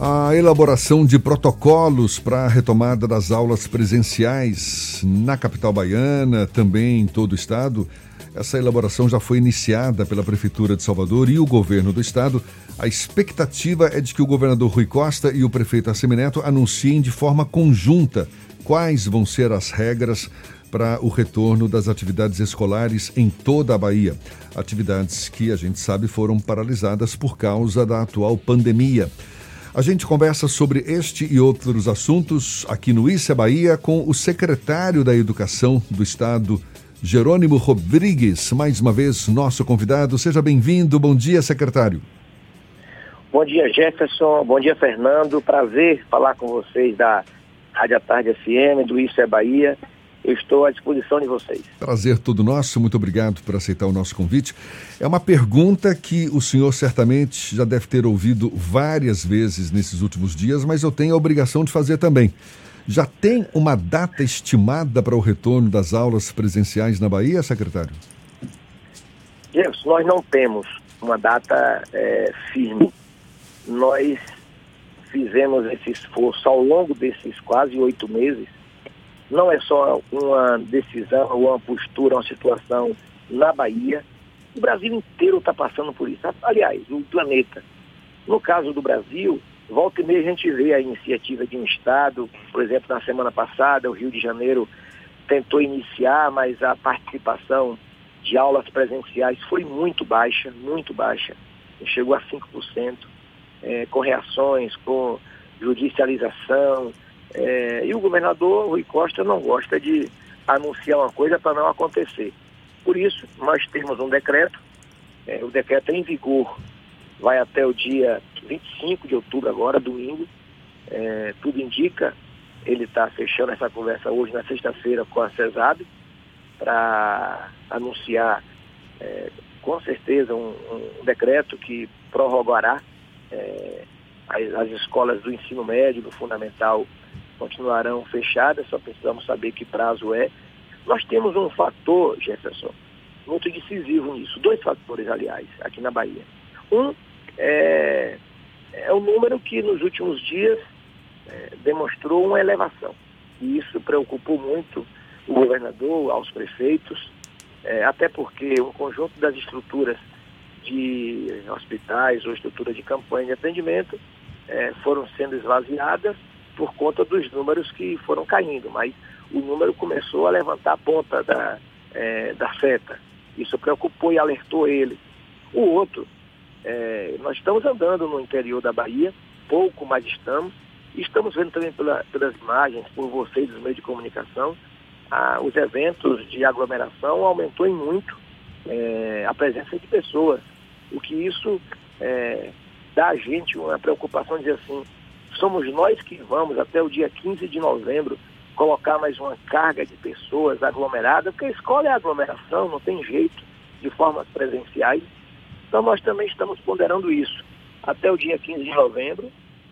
A elaboração de protocolos para a retomada das aulas presenciais na capital baiana, também em todo o estado. Essa elaboração já foi iniciada pela Prefeitura de Salvador e o governo do estado. A expectativa é de que o governador Rui Costa e o prefeito Assemineto anunciem de forma conjunta quais vão ser as regras para o retorno das atividades escolares em toda a Bahia. Atividades que a gente sabe foram paralisadas por causa da atual pandemia. A gente conversa sobre este e outros assuntos aqui no Issa Bahia com o secretário da Educação do Estado, Jerônimo Rodrigues. Mais uma vez, nosso convidado. Seja bem-vindo. Bom dia, secretário. Bom dia, Jefferson. Bom dia, Fernando. Prazer falar com vocês da Rádio Tarde FM, do Issa Bahia eu estou à disposição de vocês. Prazer todo nosso, muito obrigado por aceitar o nosso convite. É uma pergunta que o senhor certamente já deve ter ouvido várias vezes nesses últimos dias, mas eu tenho a obrigação de fazer também. Já tem uma data estimada para o retorno das aulas presenciais na Bahia, secretário? Jefferson, nós não temos uma data é, firme. Nós fizemos esse esforço ao longo desses quase oito meses não é só uma decisão ou uma postura, uma situação na Bahia. O Brasil inteiro está passando por isso. Aliás, o planeta. No caso do Brasil, volta e meia a gente vê a iniciativa de um Estado, por exemplo, na semana passada, o Rio de Janeiro tentou iniciar, mas a participação de aulas presenciais foi muito baixa, muito baixa. Chegou a 5%, é, com reações, com judicialização, é, e o governador Rui Costa não gosta de anunciar uma coisa para não acontecer. Por isso, nós temos um decreto, é, o decreto é em vigor, vai até o dia 25 de outubro, agora, domingo. É, tudo indica, ele está fechando essa conversa hoje, na sexta-feira, com a CESAB, para anunciar, é, com certeza, um, um, decreto que prorrogará é, as, as escolas do ensino médio, do fundamental continuarão fechadas, só precisamos saber que prazo é. Nós temos um fator, Jefferson, muito decisivo nisso, dois fatores, aliás, aqui na Bahia. Um é, é o número que nos últimos dias é, demonstrou uma elevação. E isso preocupou muito o governador, aos prefeitos, é, até porque um conjunto das estruturas de hospitais ou estrutura de campanha de atendimento é, foram sendo esvaziadas por conta dos números que foram caindo, mas o número começou a levantar a ponta da, é, da seta. Isso preocupou e alertou ele. O outro, é, nós estamos andando no interior da Bahia, pouco mais estamos, estamos vendo também pela, pelas imagens, por vocês, os meios de comunicação, a, os eventos de aglomeração aumentou em muito é, a presença de pessoas, o que isso é, dá a gente uma preocupação de dizer assim, somos nós que vamos, até o dia 15 de novembro, colocar mais uma carga de pessoas aglomeradas, porque a escola é aglomeração, não tem jeito, de formas presenciais. Então nós também estamos ponderando isso. Até o dia 15 de novembro,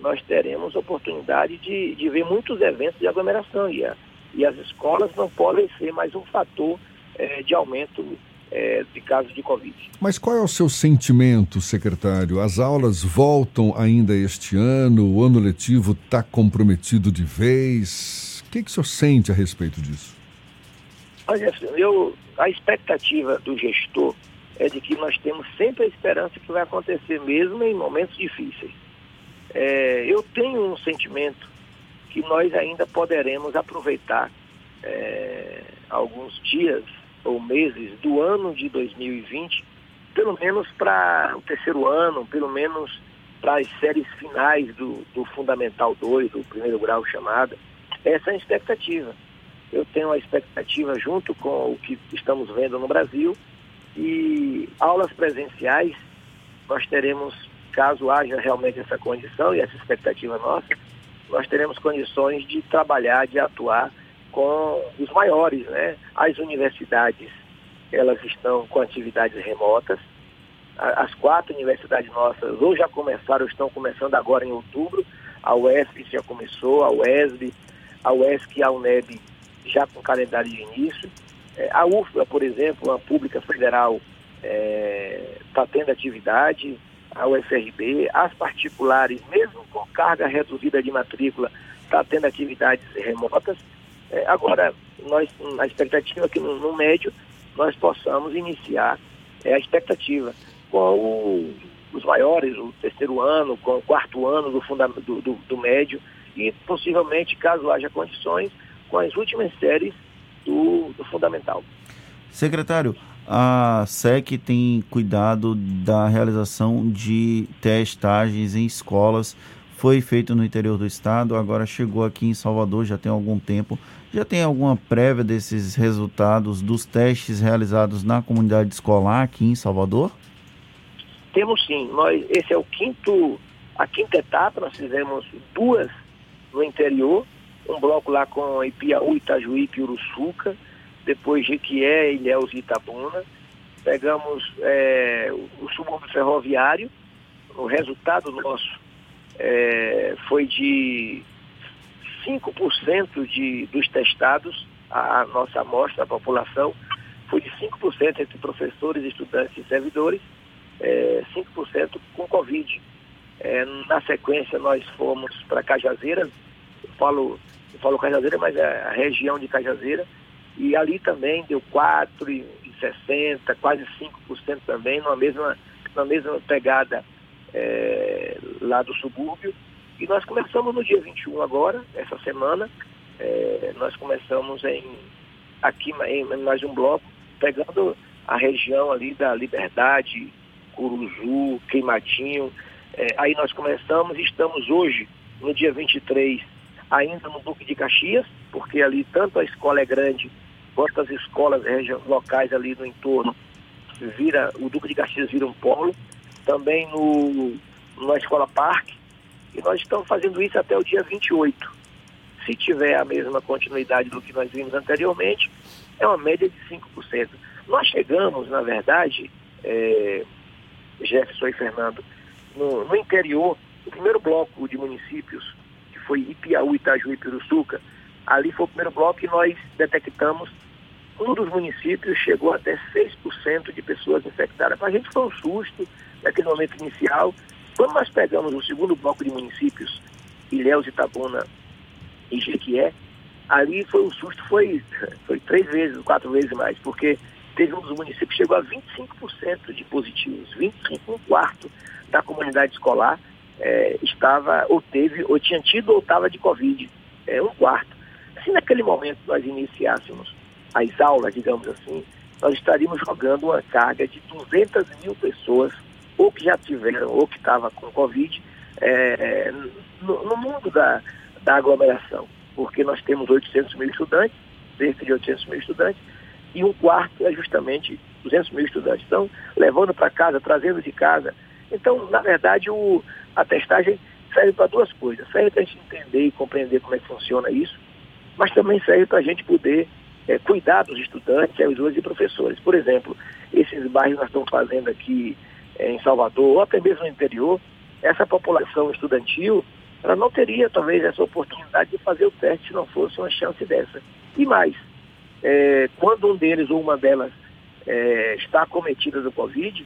nós teremos oportunidade de, de ver muitos eventos de aglomeração e, a, e as escolas não podem ser mais um fator é, de aumento é, de casos de Covid. Mas qual é o seu sentimento, secretário? As aulas voltam ainda este ano? O ano letivo está comprometido de vez? O que, que o senhor sente a respeito disso? Olha, eu, a expectativa do gestor é de que nós temos sempre a esperança que vai acontecer mesmo em momentos difíceis. É, eu tenho um sentimento que nós ainda poderemos aproveitar é, alguns dias ou meses do ano de 2020, pelo menos para o terceiro ano, pelo menos para as séries finais do, do Fundamental 2, do primeiro grau chamada. Essa é a expectativa. Eu tenho a expectativa junto com o que estamos vendo no Brasil e aulas presenciais nós teremos, caso haja realmente essa condição e essa expectativa nossa, nós teremos condições de trabalhar, de atuar com os maiores, né? As universidades, elas estão com atividades remotas. As quatro universidades nossas ou já começaram, ou estão começando agora em outubro. A UESP já começou, a UESB, a UESC e a UNEB já com calendário de início. É, a UFLA, por exemplo, uma pública federal, está é, tá tendo atividade. a UFRB, as particulares, mesmo com carga reduzida de matrícula, está tendo atividades remotas. É, agora, nós, a expectativa é que no, no médio nós possamos iniciar é, a expectativa com o, os maiores, o terceiro ano, com o quarto ano do, do, do, do médio e possivelmente, caso haja condições, com as últimas séries do, do fundamental. Secretário, a SEC tem cuidado da realização de testagens em escolas. Foi feito no interior do estado, agora chegou aqui em Salvador, já tem algum tempo. Já tem alguma prévia desses resultados dos testes realizados na comunidade escolar aqui em Salvador? Temos sim. Nós, esse é o quinto, a quinta etapa. Nós fizemos duas no interior, um bloco lá com Ipiaú, Itajuí, Piuruçuca, depois Jequié, Ilhéus e Itabuna. Pegamos é, o subúrbio ferroviário. O resultado nosso é, foi de 5% de, dos testados, a, a nossa amostra, a população, foi de 5% entre professores, estudantes e servidores, é, 5% com Covid. É, na sequência, nós fomos para Cajazeiras, eu falo, eu falo Cajazeira, mas é a região de Cajazeira, e ali também deu 4,60%, quase 5% também, numa mesma, mesma pegada é, lá do subúrbio. E nós começamos no dia 21 agora, essa semana, é, nós começamos em aqui em mais um bloco, pegando a região ali da Liberdade, Curuzu, Queimadinho. É, aí nós começamos, estamos hoje, no dia 23, ainda no Duque de Caxias, porque ali tanto a escola é grande quanto as escolas locais ali no entorno, vira, o Duque de Caxias vira um polo. Também no, na Escola Parque, e nós estamos fazendo isso até o dia 28. Se tiver a mesma continuidade do que nós vimos anteriormente, é uma média de 5%. Nós chegamos, na verdade, é, Jefferson e Fernando, no, no, interior, o primeiro bloco de municípios, que foi Ipiaú, Itaju e Piruçuca, ali foi o primeiro bloco que nós detectamos um dos municípios chegou até 6% de pessoas infectadas. Para a gente foi um susto naquele momento inicial. Quando nós pegamos o segundo bloco de municípios, Ilhéus, Itabuna e Jequié, ali foi o susto, foi, foi três vezes, quatro vezes mais, porque teve um dos municípios que chegou a 25% de positivos, 25, um quarto da comunidade escolar é, estava, ou teve, ou tinha tido ou estava de Covid, é, um quarto. Se naquele momento nós iniciássemos as aulas, digamos assim, nós estaríamos jogando uma carga de 200 mil pessoas, ou que já tiveram, ou que estavam com Covid, é, no, no, mundo da, da aglomeração, porque nós temos 800 mil estudantes, cerca de 800 mil estudantes, e um quarto é justamente 200 mil estudantes. Então, levando para casa, trazendo de casa. Então, na verdade, o, a testagem serve para duas coisas. Serve para a gente entender e compreender como é que funciona isso, mas também serve para a gente poder é, cuidar dos estudantes, alunos e professores. Por exemplo, esses bairros nós estamos fazendo aqui é, em Salvador, ou até mesmo no interior, essa população estudantil, ela não teria talvez essa oportunidade de fazer o teste se não fosse uma chance dessa. E mais, é, quando um deles ou uma delas é, está acometida do Covid,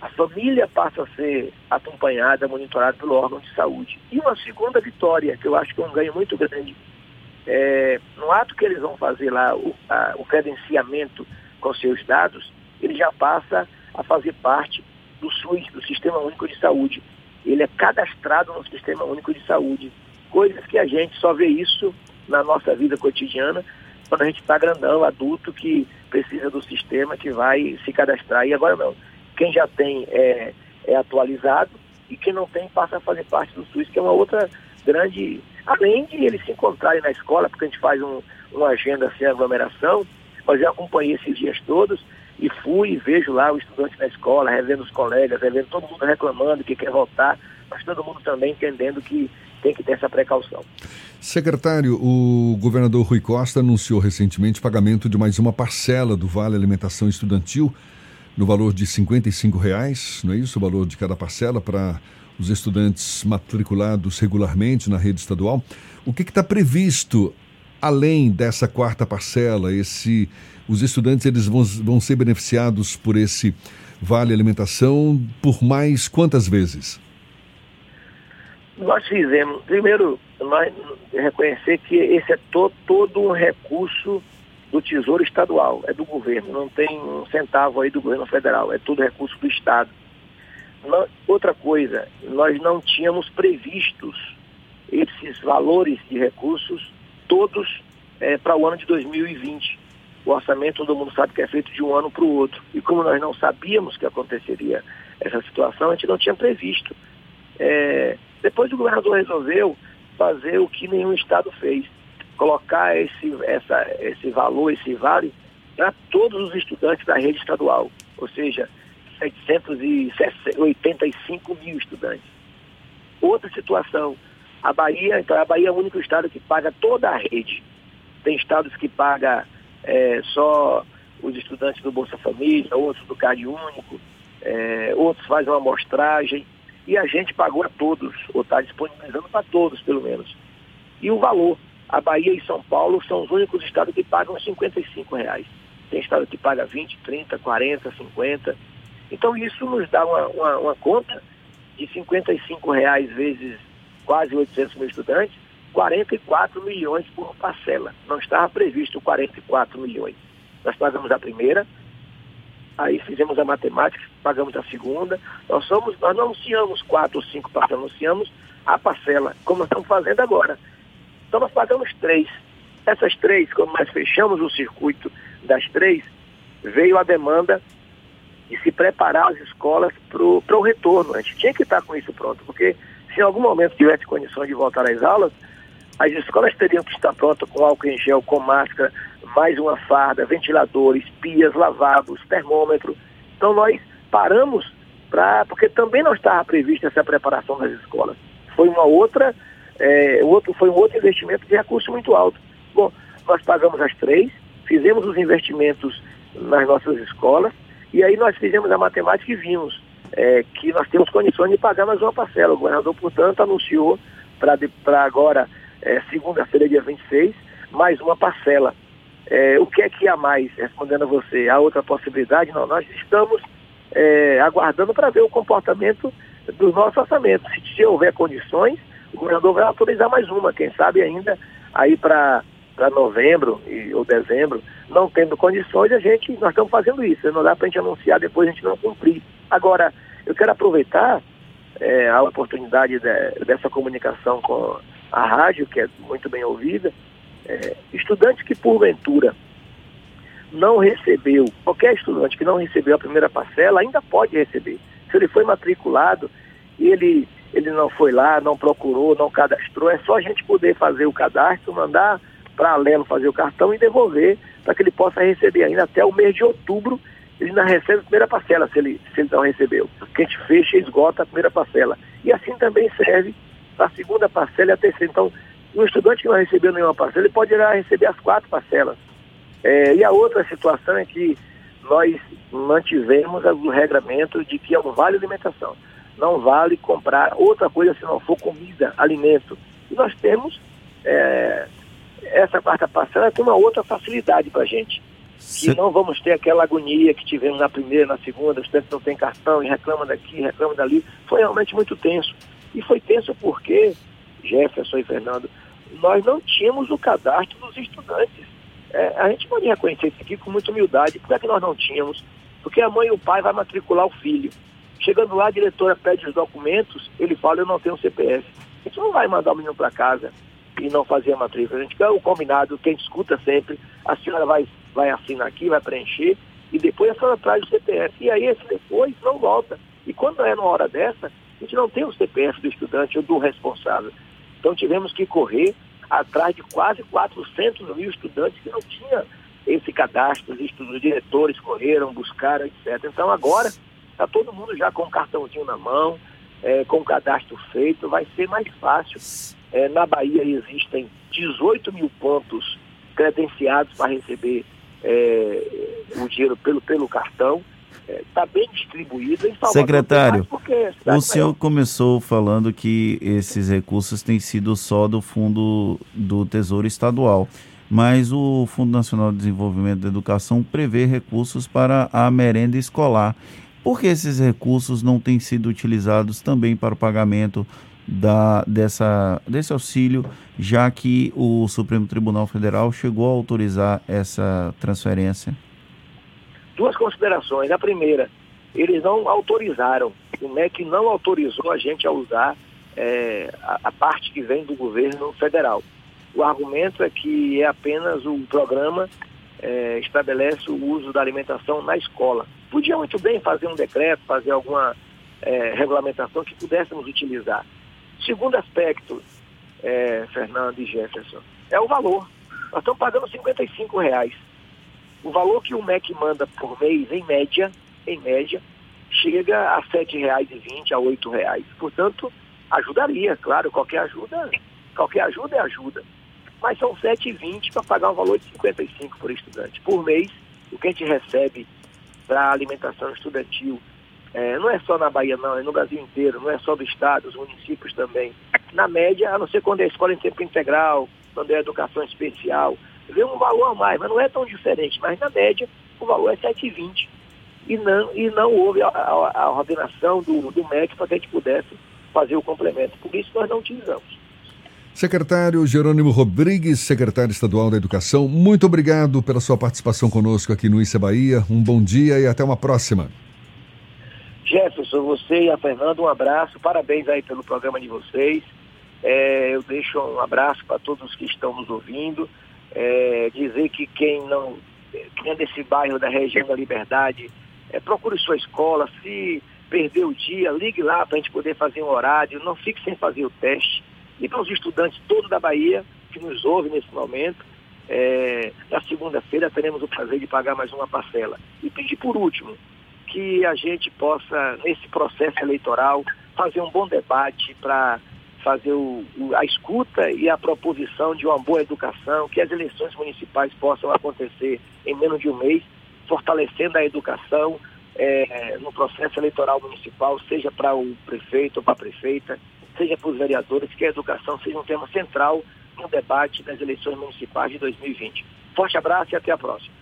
a família passa a ser acompanhada, monitorada pelo órgão de saúde. E uma segunda vitória, que eu acho que é um ganho muito grande, é, no ato que eles vão fazer lá o, a, o credenciamento com seus dados, ele já passa a fazer parte do SUS, do Sistema Único de Saúde. Ele é cadastrado no Sistema Único de Saúde. Coisas que a gente só vê isso na nossa vida cotidiana, quando a gente está grandão, adulto, que precisa do sistema, que vai se cadastrar. E agora não. Quem já tem é, é atualizado e quem não tem passa a fazer parte do SUS, que é uma outra grande Além de eles se encontrarem na escola, porque a gente faz um, uma agenda sem aglomeração, mas eu acompanhei esses dias todos e fui e vejo lá o estudante na escola, revendo os colegas, revendo todo mundo reclamando que quer voltar, mas todo mundo também entendendo que tem que ter essa precaução. Secretário, o governador Rui Costa anunciou recentemente pagamento de mais uma parcela do Vale Alimentação Estudantil no valor de 55 reais, não é isso? O valor de cada parcela para os estudantes matriculados regularmente na rede estadual. O que está previsto além dessa quarta parcela? Esse, os estudantes eles vão, vão ser beneficiados por esse vale alimentação por mais quantas vezes? Nós fizemos, primeiro, nós reconhecer que esse é to, todo um recurso do Tesouro Estadual, é do governo, não tem um centavo aí do governo federal, é tudo recurso do Estado. outra coisa, nós não tínhamos previstos esses valores de recursos todos é, para o ano de 2020. O orçamento, todo mundo sabe que é feito de um ano para o outro. E como nós não sabíamos que aconteceria essa situação, a gente não tinha previsto. É, depois o governador resolveu fazer o que nenhum estado fez, colocar esse, essa, esse valor, esse vale, para todos os estudantes da rede estadual, ou seja, 785 mil estudantes. Outra situação, a Bahia, então a Bahia é o único estado que paga toda a rede. Tem estados que paga é, só os estudantes do Bolsa Família, outros do CAD Único, é, outros fazem uma amostragem e a gente pagou a todos, ou está disponibilizando para todos, pelo menos. E o valor, a Bahia e São Paulo são os únicos estados que pagam 55 reais. Tem estado que paga 20, 30, 40, 50. Então isso nos dá uma, uma, uma conta de 55 reais vezes quase 800 mil estudantes, 44 milhões por parcela. Não estava previsto 44 milhões. Nós pagamos a primeira, aí fizemos a matemática, pagamos a segunda. Nós, somos, nós não anunciamos quatro ou cinco parcelas, anunciamos a parcela, como nós estamos fazendo agora. Então nós pagamos três. Essas três, quando nós fechamos o circuito das três, veio a demanda de se preparar as escolas para o retorno. A gente tinha que estar com isso pronto, porque se em algum momento tivesse condições de voltar às aulas, as escolas teriam que estar prontas com álcool em gel, com máscara, mais uma farda, ventiladores, pias, lavados, termômetro. Então nós paramos para. porque também não estava prevista essa preparação das escolas. Foi uma outra, é, outro, foi um outro investimento de recurso muito alto. Bom, nós pagamos as três, fizemos os investimentos nas nossas escolas, e aí nós fizemos a matemática e vimos é, que nós temos condições de pagar mais uma parcela. O governador, portanto, anunciou para agora, é, segunda-feira, dia 26, mais uma parcela. É, o que é que há mais, respondendo a você? A outra possibilidade? Não, nós estamos é, aguardando para ver o comportamento do nosso orçamento. Se, se houver condições, o governador vai autorizar mais uma, quem sabe ainda aí para novembro e, ou dezembro, não tendo condições, a gente, nós estamos fazendo isso. Não dá para a gente anunciar depois a gente não cumprir. Agora, eu quero aproveitar é, a oportunidade de, dessa comunicação com a rádio, que é muito bem ouvida, é, estudante que porventura não recebeu, qualquer estudante que não recebeu a primeira parcela ainda pode receber. Se ele foi matriculado e ele, ele não foi lá, não procurou, não cadastrou, é só a gente poder fazer o cadastro, mandar para a Lelo fazer o cartão e devolver para que ele possa receber ainda até o mês de outubro. Ele ainda recebe a primeira parcela se ele, se ele não recebeu. Porque a gente fecha e esgota a primeira parcela. E assim também serve a segunda parcela e a terceira. Então, um estudante que não recebeu nenhuma parcela, ele pode ir lá receber as quatro parcelas. É, e a outra situação é que nós mantivemos o regramento de que é um vale alimentação. Não vale comprar outra coisa se não for comida, alimento. E nós temos é, essa quarta parcela tem uma outra facilidade para a gente. Que não vamos ter aquela agonia que tivemos na primeira, na segunda, os estudantes não têm cartão e reclamam daqui, reclamam dali. Foi realmente muito tenso. E foi tenso porque, Jefferson e Fernando, nós não tínhamos o cadastro dos estudantes. É, a gente pode reconhecer isso aqui com muita humildade. Por que, é que nós não tínhamos? Porque a mãe e o pai vai matricular o filho. Chegando lá, a diretora pede os documentos, ele fala, eu não tenho CPF. A gente não vai mandar o menino para casa e não fazer a matrícula. A gente quer o combinado, quem escuta sempre, a senhora vai, vai assinar aqui, vai preencher, e depois a senhora traz o CPF. E aí esse depois não volta. E quando é numa hora dessa, a gente não tem o CPF do estudante ou do responsável. Então tivemos que correr atrás de quase 400 mil estudantes que não tinham esse cadastro, os diretores correram, buscaram, etc. Então agora está todo mundo já com o cartãozinho na mão, é, com o cadastro feito, vai ser mais fácil. É, na Bahia existem 18 mil pontos credenciados para receber é, o dinheiro pelo, pelo cartão está bem distribuído em Salvador. Secretário, o senhor maior. começou falando que esses recursos têm sido só do Fundo do Tesouro Estadual, mas o Fundo Nacional de Desenvolvimento da Educação prevê recursos para a merenda escolar. Por que esses recursos não têm sido utilizados também para o pagamento da, dessa, desse auxílio, já que o Supremo Tribunal Federal chegou a autorizar essa transferência? Duas considerações. A primeira, eles não autorizaram, o MEC não autorizou a gente a usar é, a, a, parte que vem do governo federal. O argumento é que é apenas o programa é, estabelece o uso da alimentação na escola. Podia muito bem fazer um decreto, fazer alguma é, regulamentação que pudéssemos utilizar. Segundo aspecto, é, Fernando e Jefferson, é o valor. Nós estamos pagando 55 reais. O valor que o MEC manda por mês, em média, em média, chega a R$ 7,20 a R$ 8,00. Portanto, ajudaria, claro, qualquer ajuda, qualquer ajuda é ajuda. Mas são R$ 7,20 para pagar um valor de 55 por estudante. Por mês, o que a gente recebe para alimentação estudantil, é, não é só na Bahia não, é no Brasil inteiro, não é só do estado, os municípios também. Na média, a não ser quando é escola em tempo integral, quando é educação especial, vê um valor a mais, mas não é tão diferente. Mas na média, o valor é 7,20 e não, e não houve a, a, a ordenação do, do médico para que a gente pudesse fazer o complemento. Por isso nós não utilizamos. Secretário Jerônimo Rodrigues, secretário estadual da Educação, muito obrigado pela sua participação conosco aqui no Issa Bahia. Um bom dia e até uma próxima. Jefferson, você e a Fernanda, um abraço. Parabéns aí pelo programa de vocês. É, eu deixo um abraço para todos que estão nos ouvindo. É, dizer que quem não quem é desse bairro da região da Liberdade é, procure sua escola, se perder o dia, ligue lá para a gente poder fazer um horário, não fique sem fazer o teste. E para os estudantes todos da Bahia que nos ouvem nesse momento, é, na segunda-feira teremos o prazer de pagar mais uma parcela. E pedir por último que a gente possa, nesse processo eleitoral, fazer um bom debate para fazer o, a escuta e a proposição de uma boa educação, que as eleições municipais possam acontecer em menos de um mês fortalecendo a educação é, no processo eleitoral municipal, seja para o prefeito ou para a prefeita, seja para os vereadores, que a educação seja um tema central no debate das eleições municipais de 2020. Forte abraço e até a próxima.